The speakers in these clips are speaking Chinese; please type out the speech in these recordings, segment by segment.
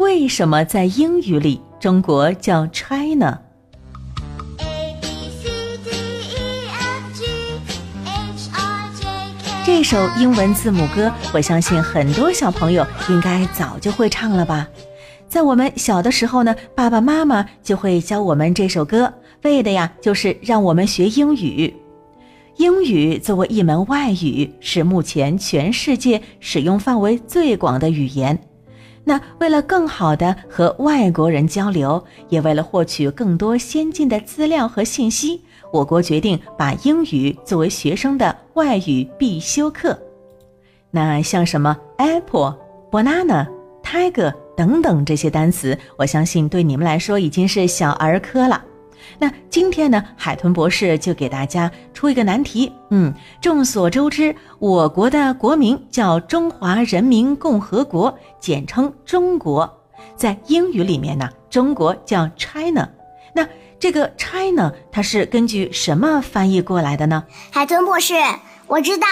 为什么在英语里中国叫 China？这首英文字母歌，我相信很多小朋友应该早就会唱了吧。在我们小的时候呢，爸爸妈妈就会教我们这首歌，为的呀就是让我们学英语。英语作为一门外语，是目前全世界使用范围最广的语言。那为了更好的和外国人交流，也为了获取更多先进的资料和信息，我国决定把英语作为学生的外语必修课。那像什么 apple、banana、tiger 等等这些单词，我相信对你们来说已经是小儿科了。那今天呢，海豚博士就给大家出一个难题。嗯，众所周知，我国的国名叫中华人民共和国，简称中国。在英语里面呢，中国叫 China。那这个 China 它是根据什么翻译过来的呢？海豚博士，我知道，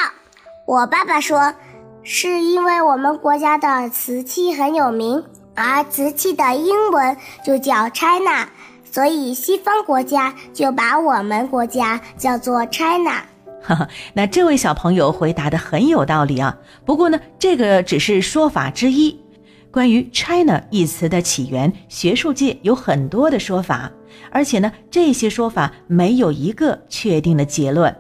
我爸爸说，是因为我们国家的瓷器很有名，而瓷器的英文就叫 China。所以，西方国家就把我们国家叫做 China。哈哈，那这位小朋友回答的很有道理啊。不过呢，这个只是说法之一。关于 China 一词的起源，学术界有很多的说法，而且呢，这些说法没有一个确定的结论。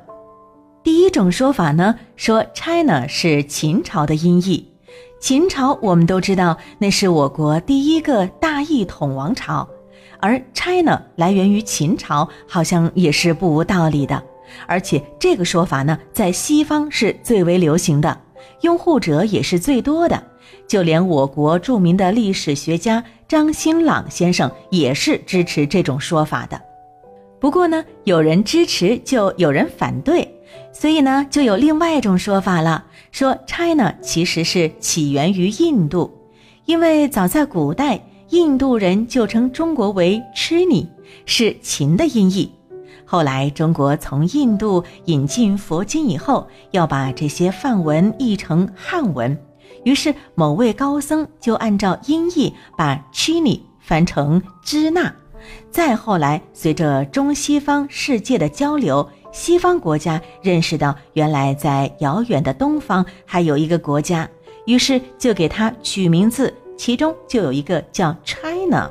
第一种说法呢，说 China 是秦朝的音译。秦朝我们都知道，那是我国第一个大一统王朝。而 China 来源于秦朝，好像也是不无道理的。而且这个说法呢，在西方是最为流行的，拥护者也是最多的。就连我国著名的历史学家张新朗先生也是支持这种说法的。不过呢，有人支持就有人反对，所以呢，就有另外一种说法了，说 China 其实是起源于印度，因为早在古代。印度人就称中国为 Chini，是秦的音译。后来中国从印度引进佛经以后，要把这些梵文译成汉文，于是某位高僧就按照音译把 Chini 翻成支那。再后来，随着中西方世界的交流，西方国家认识到原来在遥远的东方还有一个国家，于是就给它取名字。其中就有一个叫 China。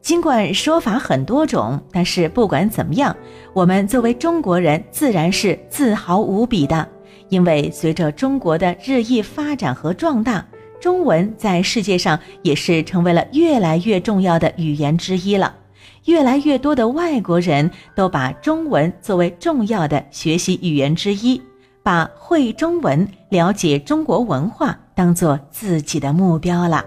尽管说法很多种，但是不管怎么样，我们作为中国人自然是自豪无比的。因为随着中国的日益发展和壮大，中文在世界上也是成为了越来越重要的语言之一了。越来越多的外国人都把中文作为重要的学习语言之一，把会中文、了解中国文化。当做自己的目标了。